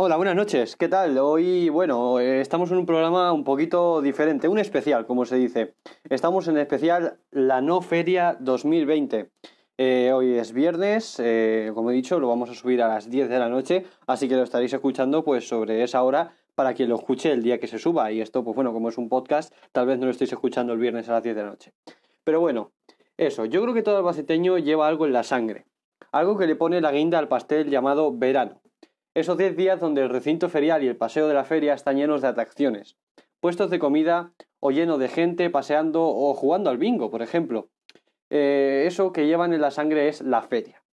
Hola, buenas noches. ¿Qué tal? Hoy, bueno, eh, estamos en un programa un poquito diferente, un especial, como se dice. Estamos en especial la No Feria 2020. Eh, hoy es viernes, eh, como he dicho, lo vamos a subir a las 10 de la noche, así que lo estaréis escuchando pues sobre esa hora para quien lo escuche el día que se suba. Y esto, pues bueno, como es un podcast, tal vez no lo estéis escuchando el viernes a las 10 de la noche. Pero bueno, eso, yo creo que todo albaceteño lleva algo en la sangre. Algo que le pone la guinda al pastel llamado verano. Esos 10 días donde el recinto ferial y el paseo de la feria están llenos de atracciones, puestos de comida o lleno de gente paseando o jugando al bingo, por ejemplo. Eh, eso que llevan en la sangre es la feria.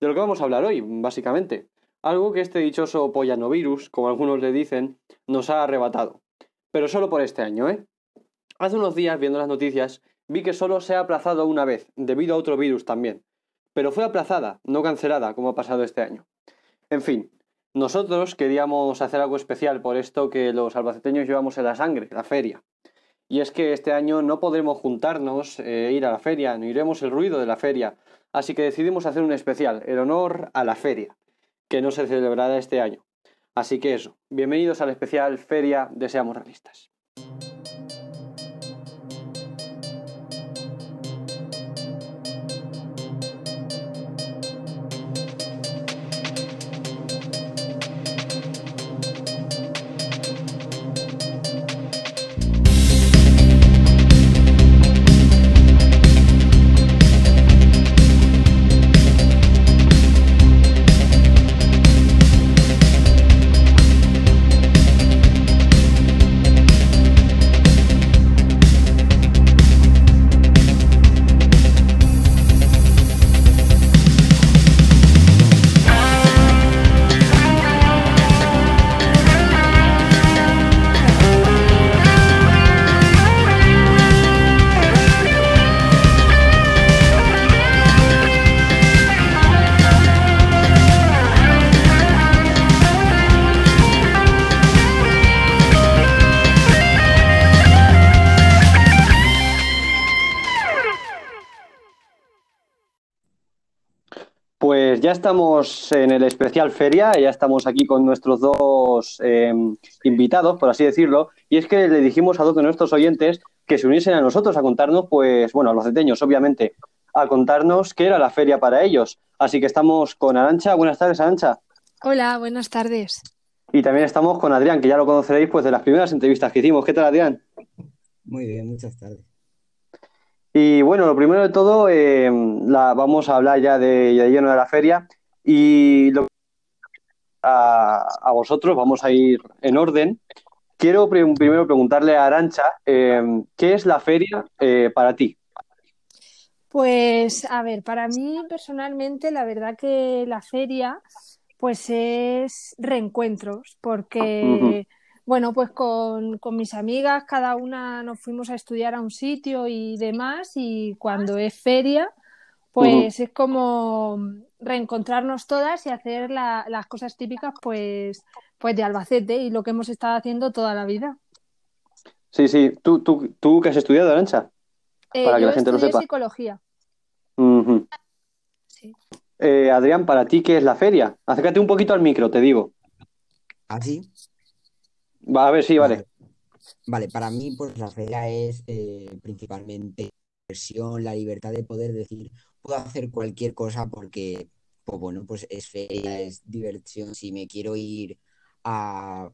De lo que vamos a hablar hoy, básicamente. Algo que este dichoso pollanovirus, como algunos le dicen, nos ha arrebatado. Pero solo por este año, ¿eh? Hace unos días, viendo las noticias, vi que solo se ha aplazado una vez, debido a otro virus también. Pero fue aplazada, no cancelada, como ha pasado este año. En fin, nosotros queríamos hacer algo especial por esto que los albaceteños llevamos en la sangre, la feria. Y es que este año no podremos juntarnos e ir a la feria, no iremos el ruido de la feria. Así que decidimos hacer un especial, el honor a la feria, que no se celebrará este año. Así que eso, bienvenidos al especial Feria Deseamos Realistas. Ya estamos en el especial feria, ya estamos aquí con nuestros dos eh, invitados, por así decirlo, y es que le dijimos a dos de nuestros oyentes que se uniesen a nosotros a contarnos, pues, bueno, a los ceteños, obviamente, a contarnos qué era la feria para ellos. Así que estamos con Arancha. Buenas tardes, Arancha. Hola, buenas tardes. Y también estamos con Adrián, que ya lo conoceréis pues de las primeras entrevistas que hicimos. ¿Qué tal, Adrián? Muy bien, muchas tardes. Y bueno, lo primero de todo, eh, la, vamos a hablar ya de, de, lleno de la feria. Y lo, a, a, vosotros, vamos a ir en orden. Quiero pr primero preguntarle a Arancha, eh, ¿qué es la feria eh, para ti? Pues, a ver, para mí personalmente, la verdad que la feria, pues es reencuentros, porque. Uh -huh bueno, pues con, con, mis amigas, cada una nos fuimos a estudiar a un sitio y demás, y cuando es feria, pues uh -huh. es como reencontrarnos todas y hacer la, las cosas típicas, pues, pues de Albacete y lo que hemos estado haciendo toda la vida. Sí, sí. ¿Tú, tú, tú qué has estudiado, Arancha? Eh, Para que la gente lo sepa. psicología. Uh -huh. sí. eh, Adrián, ¿para ti qué es la feria? Acércate un poquito al micro, te digo. ¿Así? Va, a ver, sí, vale. Vale, para mí, pues la feria es eh, principalmente diversión, la libertad de poder decir, puedo hacer cualquier cosa porque, pues bueno, pues es feria, es diversión. Si me quiero ir a,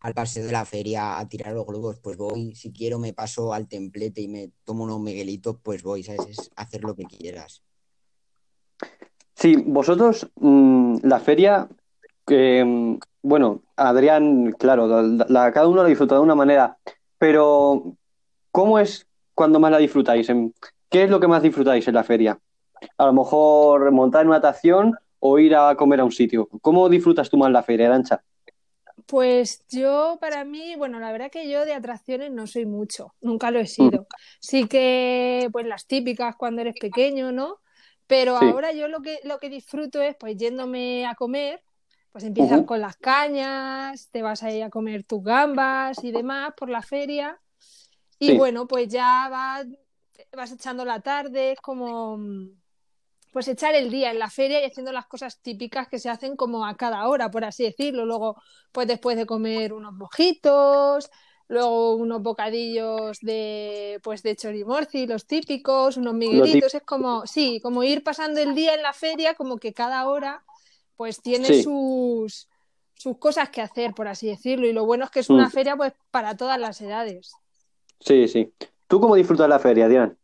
al paseo de la feria a tirar los globos, pues voy. Si quiero me paso al templete y me tomo unos miguelitos, pues voy, ¿sabes? Es hacer lo que quieras. Sí, vosotros, mmm, la feria, que, bueno, Adrián, claro, la, la, cada uno la disfruta de una manera, pero ¿cómo es cuando más la disfrutáis? ¿Qué es lo que más disfrutáis en la feria? A lo mejor montar en una atracción o ir a comer a un sitio. ¿Cómo disfrutas tú más la feria, Arancha? Pues yo, para mí, bueno, la verdad que yo de atracciones no soy mucho, nunca lo he sido. Sí que, pues las típicas cuando eres pequeño, ¿no? Pero sí. ahora yo lo que, lo que disfruto es, pues, yéndome a comer, pues empiezas uh -huh. con las cañas, te vas a ir a comer tus gambas y demás por la feria. Y sí. bueno, pues ya vas, vas echando la tarde, es como, pues echar el día en la feria y haciendo las cosas típicas que se hacen como a cada hora, por así decirlo. Luego, pues después de comer unos mojitos, luego unos bocadillos de pues de chorimorci, los típicos, unos miguelitos, es como, sí, como ir pasando el día en la feria, como que cada hora pues tiene sus sus cosas que hacer, por así decirlo, y lo bueno es que es una mm. feria pues para todas las edades. Sí, sí. ¿Tú cómo disfrutas la feria, Diana?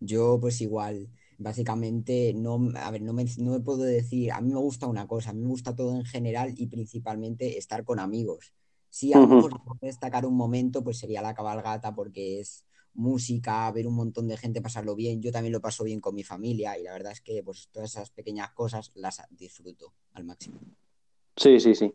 Yo pues igual, básicamente no, a ver, no me, no me puedo decir, a mí me gusta una cosa, a mí me gusta todo en general y principalmente estar con amigos. Si a lo mejor destacar un momento, pues sería la cabalgata porque es música, ver un montón de gente pasarlo bien. Yo también lo paso bien con mi familia y la verdad es que pues todas esas pequeñas cosas las disfruto al máximo. Sí, sí, sí.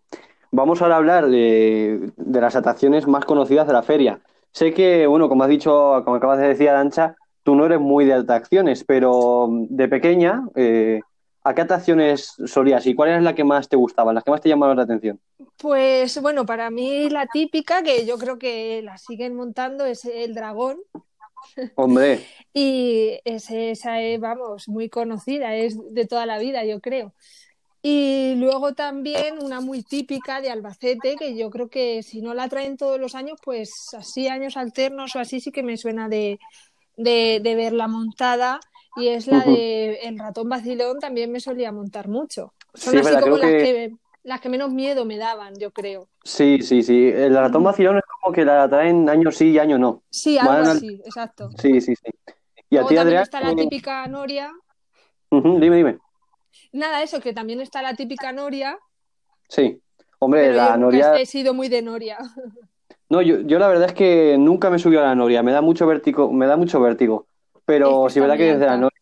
Vamos ahora a hablar de, las atracciones más conocidas de la feria. Sé que, bueno, como has dicho, como acabas de decir, Arancha, tú no eres muy de atracciones, pero de pequeña, eh, ¿A qué atracciones solías y cuál era la que más te gustaba, las que más te llamaban la atención? Pues bueno, para mí la típica, que yo creo que la siguen montando, es el dragón. Hombre. y esa es, vamos, muy conocida, es de toda la vida, yo creo. Y luego también una muy típica de Albacete, que yo creo que si no la traen todos los años, pues así años alternos o así sí que me suena de, de, de verla montada y es la de el ratón vacilón, también me solía montar mucho. Son así como las que... las que menos miedo me daban, yo creo. Sí, sí, sí. El ratón vacilón es como que la traen año sí y año no. Sí, algo así, exacto. Sí, sí, sí. Y a ti, Adrián. está la típica Noria. dime, dime. Nada, eso, que también está la típica Noria. Sí. Hombre, la yo Noria. He sido muy de Noria. No, yo, yo la verdad es que nunca me subió a la Noria, me da mucho vértigo, me da mucho vértigo. Pero sí, verdad que desde la Noria.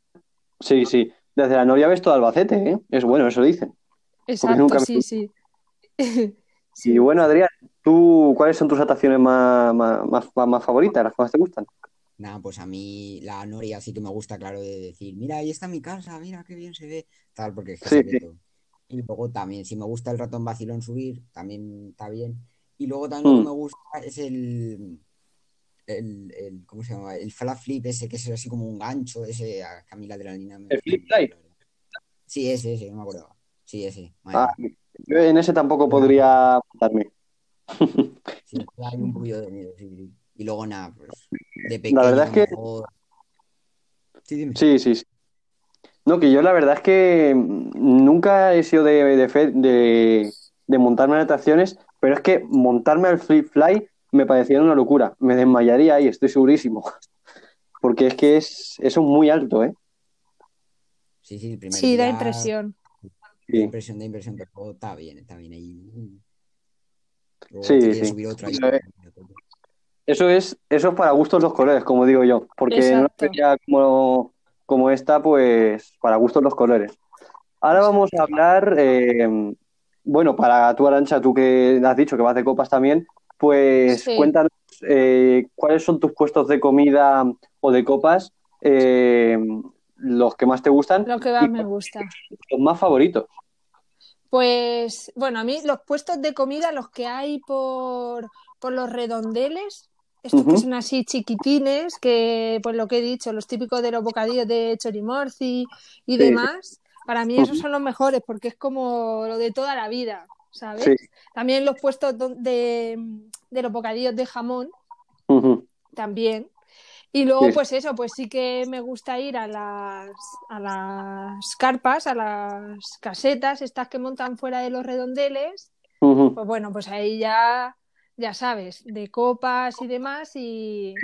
Sí, sí. Desde la Noria ves todo Albacete, ¿eh? Es bueno, eso dicen. Exacto, sí, sí. Y bueno, Adrián, ¿tú cuáles son tus atracciones más, más, más, favoritas, las que más te gustan? Nada, pues a mí la Noria sí que me gusta, claro, de decir, mira, ahí está mi casa, mira qué bien se ve, tal, porque es que sí, sí. Y luego también, si me gusta el ratón vacilón subir, también está bien. Y luego también lo que mm. me gusta es el, el, el, ¿cómo se llama? El flap flip ese que es así como un gancho, ese a Camila de la línea. ¿El flip fly? Sí, ese, ese, no me acuerdo. Sí, ese. Ah, yo en ese tampoco podría montarme. Sí, hay un poquillo de miedo, sí, Y luego nada, pues de pequeño. La verdad es que. Sí, sí, sí, sí. No, que yo la verdad es que nunca he sido de, de, de, de montarme en atracciones, pero es que montarme al flip fly me parecía una locura. Me desmayaría ahí, estoy segurísimo. Porque es que es, eso es muy alto, ¿eh? Sí, sí, el sí da impresión. Sí. Impresión de impresión, pero está bien, está bien ahí. sí, sí. eso es, eso es para gustos los colores, como digo yo. Porque no sería como, como esta, pues para gustos los colores. Ahora vamos a hablar, eh, bueno, para tu Arancha, tú que has dicho que vas de copas también, pues cuéntanos eh, cuáles son tus puestos de comida o de copas, eh, los que más te gustan. Los que más me gustan. Los más favoritos. Pues, bueno, a mí los puestos de comida, los que hay por, los redondeles, estos que son así chiquitines, que pues lo que he dicho, los típicos de los bocadillos de chorimorci y demás, para mí esos son los mejores porque es como lo de toda la vida. ¿sabes? También los puestos de, los bocadillos de jamón, también. Y luego, pues eso, pues sí que me gusta ir a las, a las carpas, a las casetas, estas que montan fuera de los redondeles. Pues bueno, pues ahí ya, ya sabes, de copas y demás y,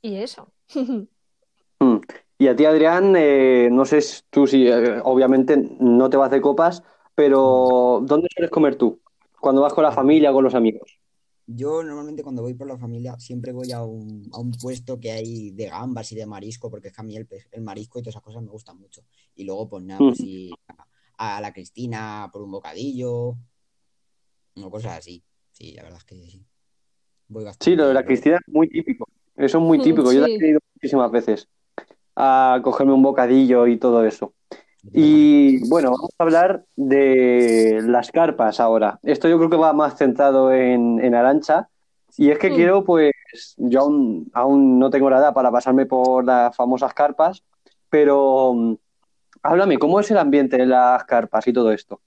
y eso. Mm. Y a ti, Adrián, eh, no sé tú si, eh, obviamente no te vas de copas, pero, ¿dónde sueles comer tú? Cuando vas con la familia o con los amigos. Yo normalmente cuando voy por la familia siempre voy a un, a un puesto que hay de gambas y de marisco, porque es que a mí el, marisco y todas esas cosas me gustan mucho. Y luego, pues nada, pues mm. a, la Cristina por un bocadillo, o cosas así. Sí, la verdad es que sí. Voy sí, lo de la Cristina es muy típico. Eso es muy típico. Yo he ido muchísimas veces a cogerme un bocadillo y todo eso. Y bueno, vamos a hablar de las carpas ahora. Esto yo creo que va más centrado en, en Arancha. Y es que mm. quiero, pues, yo aún, aún no tengo la edad para pasarme por las famosas carpas, pero háblame, ¿cómo es el ambiente de las carpas y todo esto?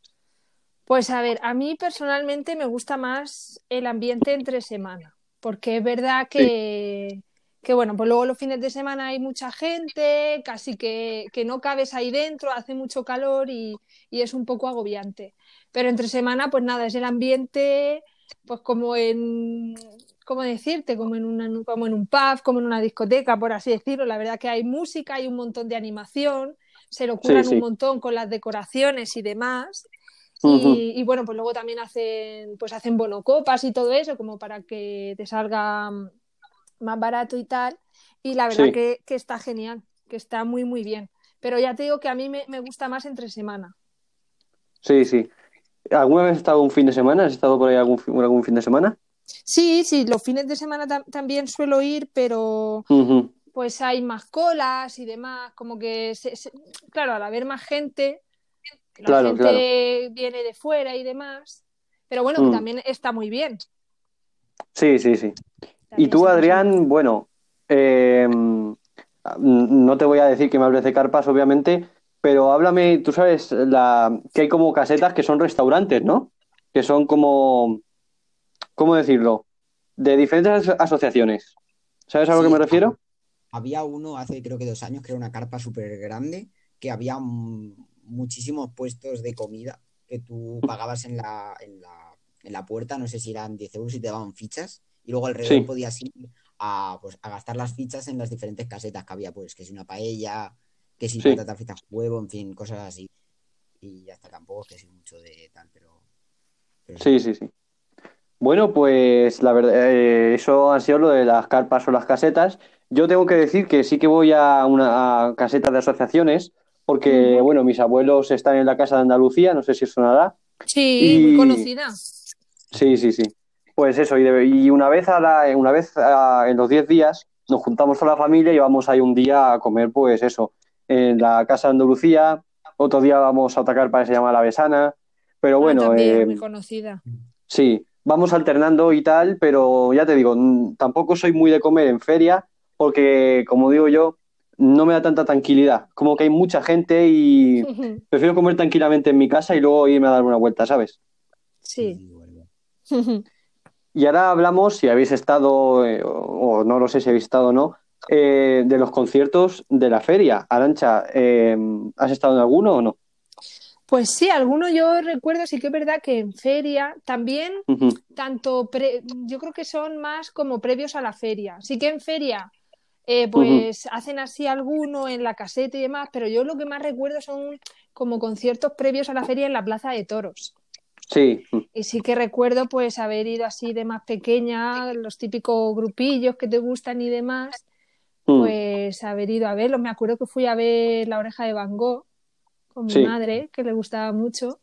Pues a ver, a mí personalmente me gusta más el ambiente entre semana, porque es verdad que, que bueno, pues luego los fines de semana hay mucha gente, casi que, que no cabes ahí dentro, hace mucho calor y, y, es un poco agobiante. Pero entre semana, pues nada, es el ambiente, pues como en, ¿cómo decirte? Como en, una, como en un pub, como en una discoteca, por así decirlo. La verdad que hay música, hay un montón de animación, se lo curan sí, sí. un montón con las decoraciones y demás. Y, uh -huh. y, bueno, pues luego también hacen, pues hacen bonocopas y todo eso, como para que te salga más barato y tal. Y la verdad sí. que, que, está genial, que está muy, muy bien. Pero ya te digo que a mí me, me, gusta más entre semana. Sí, sí. ¿Alguna vez has estado un fin de semana? ¿Has estado por ahí algún, algún fin de semana? Sí, sí, los fines de semana tam también suelo ir, pero uh -huh. pues hay más colas y demás, como que, se, se... claro, al haber más gente, la claro, gente claro. viene de fuera y demás, pero bueno, mm. también está muy bien. Sí, sí, sí. Y tú, Adrián, bueno, eh, no te voy a decir que me hables de carpas, obviamente, pero háblame, tú sabes la, que hay como casetas que son restaurantes, ¿no? Que son como, ¿cómo decirlo? De diferentes asociaciones. ¿Sabes a sí, lo que me refiero? Había uno hace creo que dos años que era una carpa súper grande, que había muchísimos puestos de comida que tú pagabas en la, en la, en la puerta, no sé si eran 10 euros y te daban fichas, y luego alrededor sí. podías ir a, pues, a gastar las fichas en las diferentes casetas que había, pues que es una paella, que si sí. patata fritas huevo, en fin, cosas así. Y hasta tampoco es que sea mucho de tal, pero... pero sí, sí, sí. Bueno, pues la verdad, eh, eso ha sido lo de las carpas o las casetas. Yo tengo que decir que sí que voy a una a caseta de asociaciones, porque, bueno, mis abuelos están en la Casa de Andalucía, no sé si os sonará. Sí, y... muy conocida. Sí, sí, sí. Pues eso, y, de, y una vez, a la, una vez a, en los 10 días nos juntamos con la familia y vamos ahí un día a comer, pues eso, en la Casa de Andalucía, otro día vamos a atacar para que se llama La Besana, pero bueno... Ah, también, eh, muy conocida. Sí, vamos alternando y tal, pero ya te digo, tampoco soy muy de comer en feria, porque como digo yo, no me da tanta tranquilidad, como que hay mucha gente y prefiero comer tranquilamente en mi casa y luego irme a dar una vuelta, ¿sabes? Sí. Y ahora hablamos, si habéis estado, eh, o, no lo sé si habéis estado o no, eh, de los conciertos de la feria. Arancha, eh, ¿has estado en alguno o no? Pues sí, alguno yo recuerdo, sí que es verdad que en feria también, uh -huh. tanto, pre, yo creo que son más como previos a la feria. Sí que en feria, eh, pues uh -huh. hacen así alguno en la caseta y demás, pero yo lo que más recuerdo son como conciertos previos a la feria en la Plaza de Toros. Sí. Y sí que recuerdo pues haber ido así de más pequeña, los típicos grupillos que te gustan y demás, -huh. pues haber ido a verlos. Me acuerdo que fui a ver La Oreja de Van Gogh con mi sí. madre, que le gustaba mucho.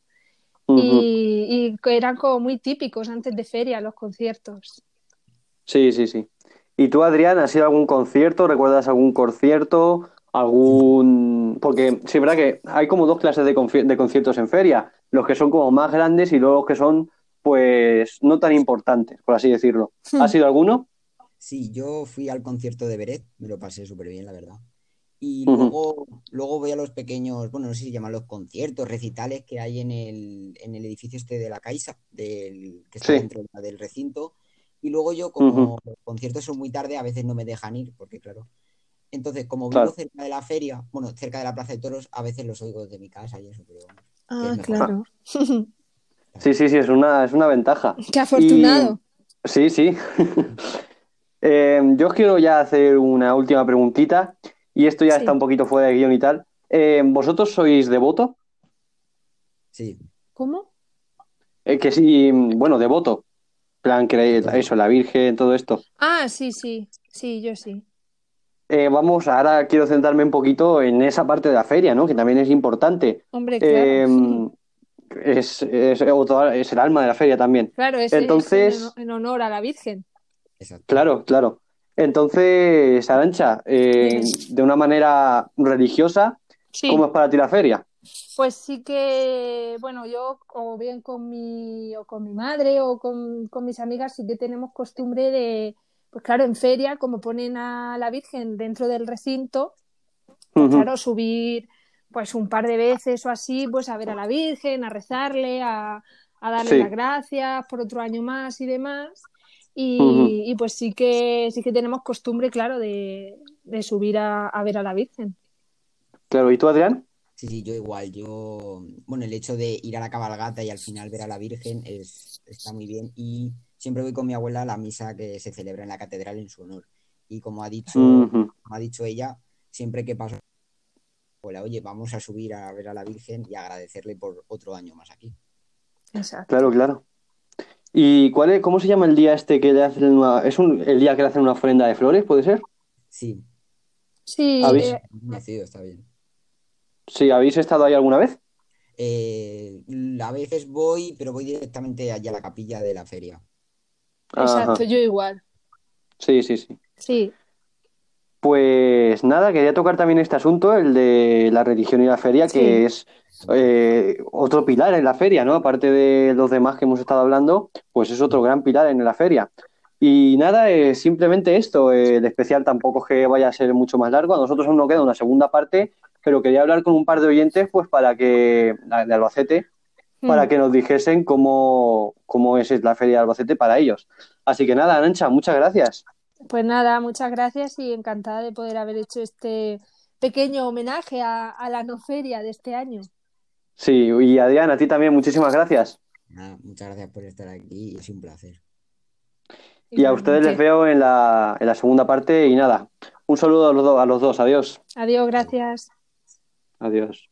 Uh -huh. y, y, eran como muy típicos antes de feria los conciertos. Sí, sí, sí. ¿Y tú, Adrián, has ido a algún concierto? ¿Recuerdas algún concierto? ¿Algún...? Porque sí, verdad que hay como dos clases de, de conciertos en feria. Los que son como más grandes y luego los que son, pues, no tan importantes, por así decirlo. ¿Has ido alguno? Sí, yo fui al concierto de Beret, me lo pasé súper bien, la verdad. Y luego, uh -huh. luego voy a los pequeños, bueno, no sé si llaman los conciertos, recitales que hay en el, en el edificio este de la Caixa, del, que está sí. dentro del recinto. Y luego yo, como uh -huh. los conciertos son muy tarde, a veces no me dejan ir, porque claro. Entonces, como vivo claro. cerca de la feria, bueno, cerca de la Plaza de Toros, a veces los oigo desde mi casa y eso, pero bueno. Ah, claro. Sí, sí, sí, es una, es una ventaja. Qué afortunado. Y... Sí, sí. eh, yo os quiero ya hacer una última preguntita y esto ya sí. está un poquito fuera de guion y tal. Eh, ¿Vosotros sois devoto? Sí. ¿Cómo? Eh, que sí, bueno, devoto. plan, creéis eso, la Virgen, todo esto. Ah, sí, sí, sí, yo sí. Eh, vamos, ahora quiero centrarme un poquito en esa parte de la feria, ¿no? Que también es importante. Hombre, claro. es, es, es, el alma de la feria también. Claro, es, Entonces, es en honor a la Virgen. Exacto. Claro, claro. Entonces, Arancha, eh, de una manera religiosa, sí. ¿cómo es para ti la feria? Pues sí que, bueno, yo o bien con mi, o con mi madre o con, con mis amigas sí que tenemos costumbre de, pues claro, en feria, como ponen a la Virgen dentro del recinto, pues uh -huh. claro, subir pues un par de veces o así, pues a ver a la Virgen, a rezarle, a, darle las gracias por otro año más y demás. Y, pues sí que sí que tenemos costumbre, claro, de, subir a, ver a la Virgen. Claro, ¿y tú, Adrián? Sí, sí, yo igual. Yo, bueno, el hecho de ir a la cabalgata y al final ver a la Virgen es, está muy bien. Y siempre voy con mi abuela a la misa que se celebra en la catedral en su honor. Y como ha dicho, como ha dicho ella, siempre que paso Hola, oye, vamos a subir a ver a la Virgen y agradecerle por otro año más aquí. Exacto. Claro, claro. ¿Y cuál es, cómo se llama el día este que le hacen una, es el día que le hacen una ofrenda de flores, puede ser? Sí. Sí. ¿Habéis? Eh, está bien. Sí, ¿habéis estado ahí alguna vez? Eh, a veces voy, pero voy directamente allá a la capilla de la feria. Exacto, yo igual. Sí, sí, sí. Sí. Pues nada, quería tocar también este asunto, el de la religión y la feria, que es eh, otro pilar en la feria, ¿no? Aparte de los demás que hemos estado hablando, pues es otro gran pilar en la feria. Y nada, es simplemente esto, el especial tampoco es que vaya a ser mucho más largo, a nosotros aún nos queda una segunda parte, pero quería hablar con un par de oyentes, pues para que, de Albacete, para mm. que nos dijesen cómo, cómo es la feria de Albacete para ellos. Así que nada, Ancha, muchas gracias. Pues nada, muchas gracias y encantada de poder haber hecho este pequeño homenaje a, la no feria de este año. Sí, y Adrián, a ti también muchísimas gracias. muchas gracias por estar aquí, es un placer. Y a ustedes les veo en la, en la segunda parte y nada, un saludo a los, a los dos, adiós. Adiós, gracias. Adiós.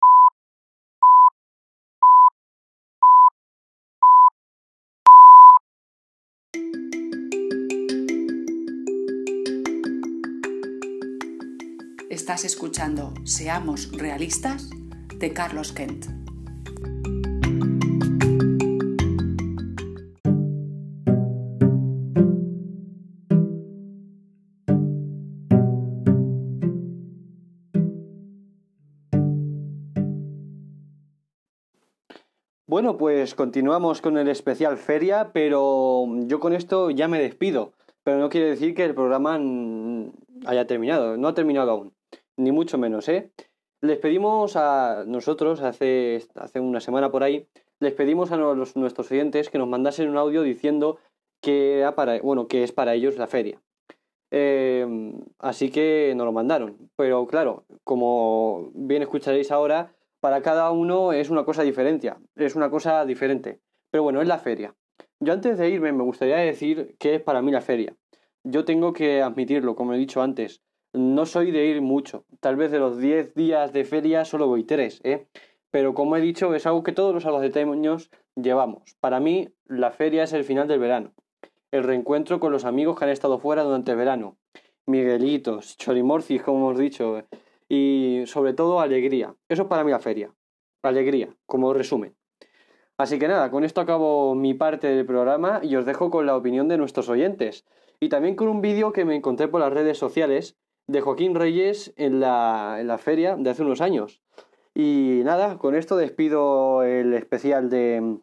Estás escuchando Seamos Realistas de Carlos Kent. Bueno, pues continuamos con el especial feria, pero yo con esto ya me despido. Pero no quiere decir que el programa haya terminado, no ha terminado aún, ni mucho menos, ¿eh? Les pedimos a nosotros, hace, hace una semana por ahí, les pedimos a los, nuestros oyentes que nos mandasen un audio diciendo que, para, bueno, que es para ellos la feria. Eh, así que nos lo mandaron. Pero claro, como bien escucharéis ahora, para cada uno es una cosa diferente. Es una cosa diferente. Pero bueno, es la feria. Yo antes de irme me gustaría decir qué es para mí la feria. Yo tengo que admitirlo, como he dicho antes, no soy de ir mucho. Tal vez de los 10 días de feria solo voy 3, ¿eh? Pero como he dicho, es algo que todos los albaceteños llevamos. Para mí, la feria es el final del verano. El reencuentro con los amigos que han estado fuera durante el verano. Miguelitos, chorimorcis, como hemos dicho. Y sobre todo, alegría. Eso es para mí la feria. Alegría, como resumen. Así que nada, con esto acabo mi parte del programa y os dejo con la opinión de nuestros oyentes. Y también con un vídeo que me encontré por las redes sociales de Joaquín Reyes en la, en la feria de hace unos años. Y nada, con esto despido el especial de,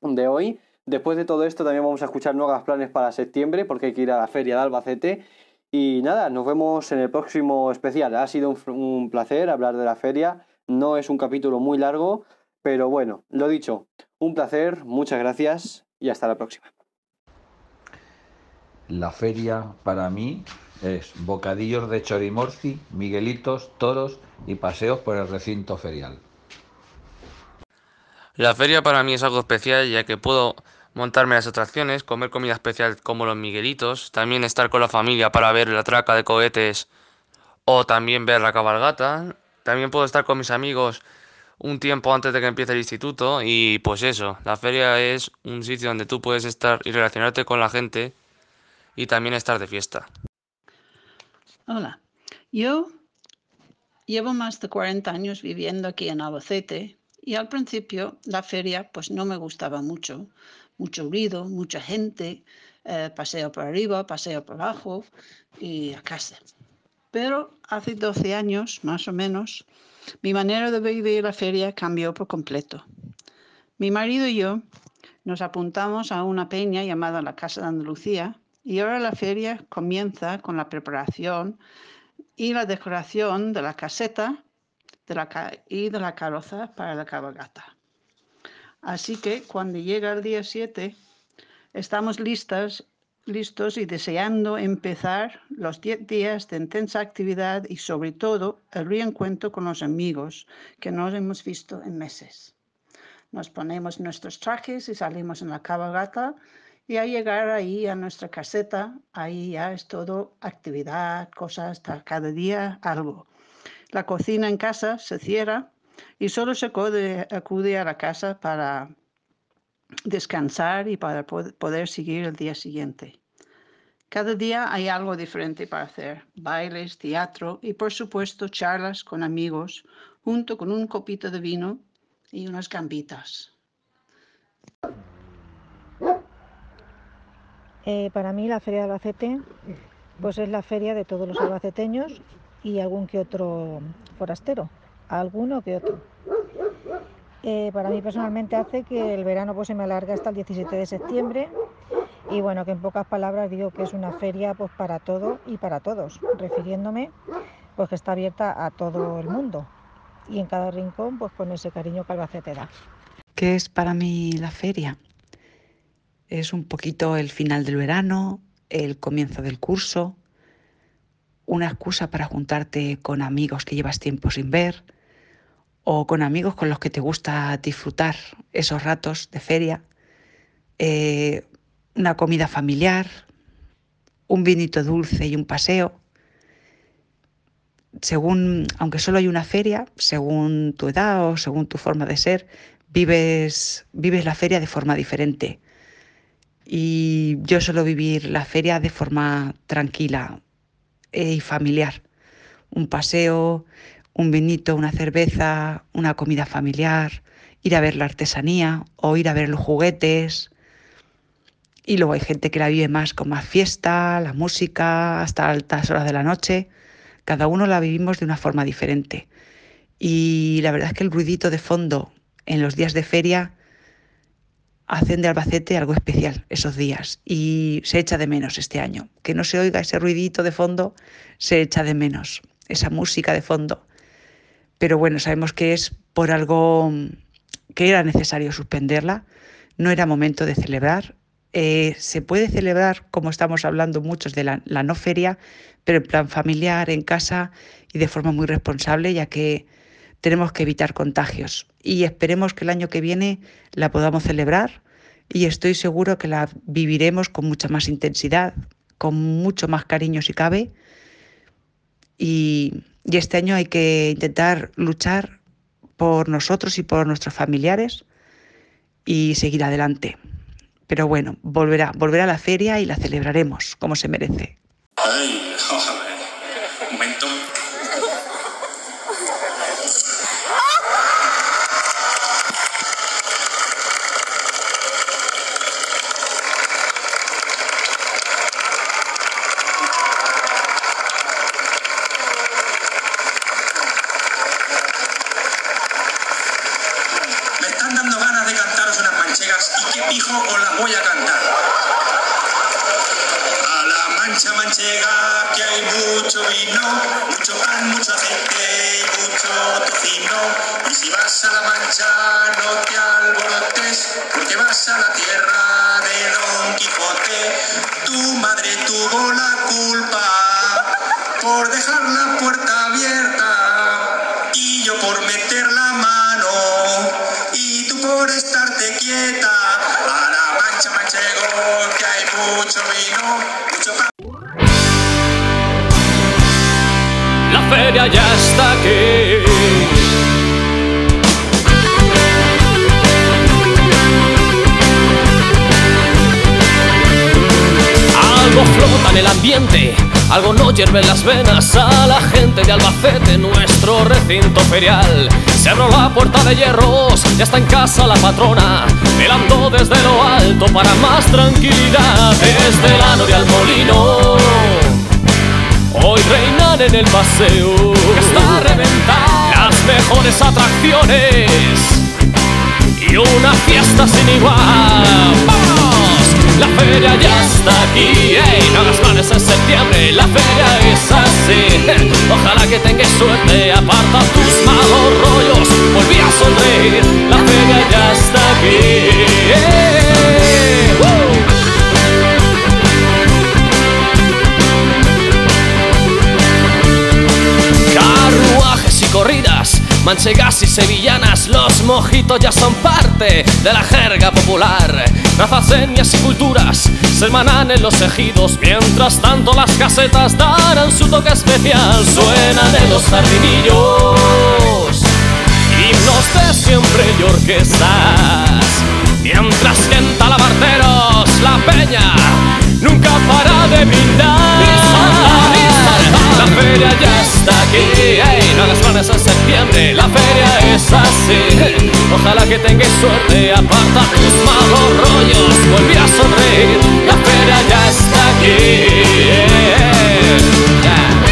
de hoy. Después de todo esto también vamos a escuchar nuevos planes para septiembre porque hay que ir a la feria de Albacete. Y nada, nos vemos en el próximo especial. Ha sido un, un placer hablar de la feria. No es un capítulo muy largo, pero bueno, lo dicho, un placer, muchas gracias y hasta la próxima. La feria para mí es bocadillos de chorimorci, miguelitos, toros y paseos por el recinto ferial. La feria para mí es algo especial ya que puedo montarme las atracciones, comer comida especial como los miguelitos, también estar con la familia para ver la traca de cohetes o también ver la cabalgata. También puedo estar con mis amigos un tiempo antes de que empiece el instituto y pues eso, la feria es un sitio donde tú puedes estar y relacionarte con la gente y también estar de fiesta. Hola, yo llevo más de 40 años viviendo aquí en Albacete y al principio la feria pues no me gustaba mucho, mucho ruido, mucha gente, eh, paseo por arriba, paseo por abajo y a casa. Pero hace 12 años más o menos mi manera de vivir la feria cambió por completo. Mi marido y yo nos apuntamos a una peña llamada la Casa de Andalucía y ahora la feria comienza con la preparación y la decoración de la caseta y de la carroza para la cabalgata. Así que cuando llega el día 7, estamos listas listos y deseando empezar los 10 días de intensa actividad y sobre todo el reencuentro con los amigos que no hemos visto en meses. Nos ponemos nuestros trajes y salimos en la cabalgata y al llegar ahí a nuestra caseta, ahí ya es todo actividad, cosas, cada día algo. La cocina en casa se cierra y solo se acude a la casa para descansar y para poder seguir el día siguiente. Cada día hay algo diferente para hacer, bailes, teatro y por supuesto charlas con amigos, junto con un copito de vino y unas gambitas. Eh, para mí la Feria de Albacete pues es la feria de todos los albaceteños y algún que otro forastero, alguno que otro. Eh, para mí personalmente hace que el verano pues, se me alargue hasta el 17 de septiembre y bueno, que en pocas palabras digo que es una feria pues, para todo y para todos, refiriéndome pues que está abierta a todo el mundo y en cada rincón pues con ese cariño que Albacete da. ¿Qué es para mí la feria? Es un poquito el final del verano, el comienzo del curso, una excusa para juntarte con amigos que llevas tiempo sin ver o con amigos con los que te gusta disfrutar esos ratos de feria, eh, una comida familiar, un vinito dulce y un paseo. Según, aunque solo hay una feria, según tu edad o según tu forma de ser, vives, vives la feria de forma diferente. Y yo suelo vivir la feria de forma tranquila y familiar. Un paseo, un vinito, una cerveza, una comida familiar, ir a ver la artesanía o ir a ver los juguetes. Y luego hay gente que la vive más con más fiesta, la música, hasta altas horas de la noche. Cada uno la vivimos de una forma diferente. Y la verdad es que el ruidito de fondo en los días de feria hacen de Albacete algo especial esos días y se echa de menos este año. Que no se oiga ese ruidito de fondo, se echa de menos, esa música de fondo. Pero bueno, sabemos que es por algo que era necesario suspenderla, no era momento de celebrar. Eh, se puede celebrar, como estamos hablando muchos, de la, la no feria, pero en plan familiar, en casa y de forma muy responsable, ya que tenemos que evitar contagios y esperemos que el año que viene la podamos celebrar y estoy seguro que la viviremos con mucha más intensidad, con mucho más cariño si cabe y, y este año hay que intentar luchar por nosotros y por nuestros familiares y seguir adelante. Pero bueno, volverá, volverá a la feria y la celebraremos como se merece. Ay, momento. Me están dando ganas de cantaros unas manchegas pijo os las voy a cantar. A la mancha manchega que hay mucho vino, mucho pan, mucho aceite y mucho tocino. Y si vas a la mancha no te alborotes, porque vas a la tierra de Don Quijote. Tu madre tuvo la culpa por dejar En el ambiente, algo no hierve en las venas a la gente de Albacete, nuestro recinto ferial. Se abrió la puerta de hierros, ya está en casa la patrona, velando desde lo alto para más tranquilidad. Desde la noria al molino, hoy reinan en el paseo. Está a reventar las mejores atracciones y una fiesta sin igual. ¡Vamos! La feria ya está aquí, ey, no hagas planes en septiembre, la feria es así. Ojalá que tengas suerte, aparta tus malos rollos, volví a sonreír, la feria ya está aquí. ¡Uh! Corridas, manchegas y sevillanas, los mojitos ya son parte de la jerga popular. Razas, etnias y culturas se hermanan en los ejidos, mientras tanto las casetas darán su toque especial. Suenan en los jardinillos, himnos de siempre y orquestas, mientras que en Talabarteros la peña nunca para de brindar. La feria ya está aquí, ey, no hagas planes en septiembre, la feria es así. Ojalá que tengáis suerte, aparta tus malos rollos, volví a sonreír, la feria ya está aquí. Y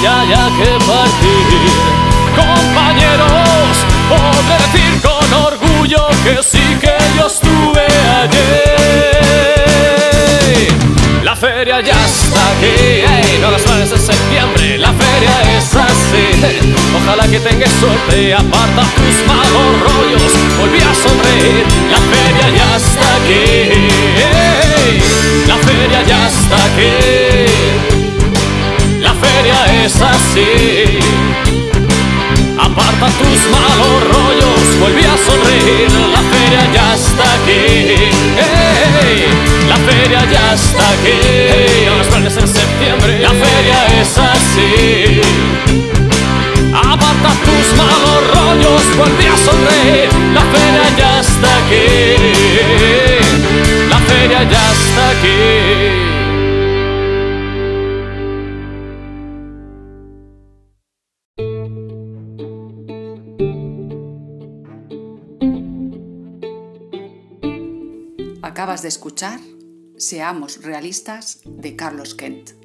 que ya que partir. Compañeros, podré decir con orgullo que sí que yo estuve ayer. La feria ya está aquí, no las pares en septiembre, la feria es así. Ojalá que tengas suerte, aparta tus malos rollos, volví a sonreír, la feria ya está aquí. La feria ya está aquí. Es así. Aparta tus malos rollos, volví a sonreír, la feria ya está aquí. La feria ya está aquí. Hey, los planes en septiembre, la feria es así. Aparta tus malos rollos, volví a sonreír, la feria ya está aquí. Acabas de escuchar Seamos realistas de Carlos Kent.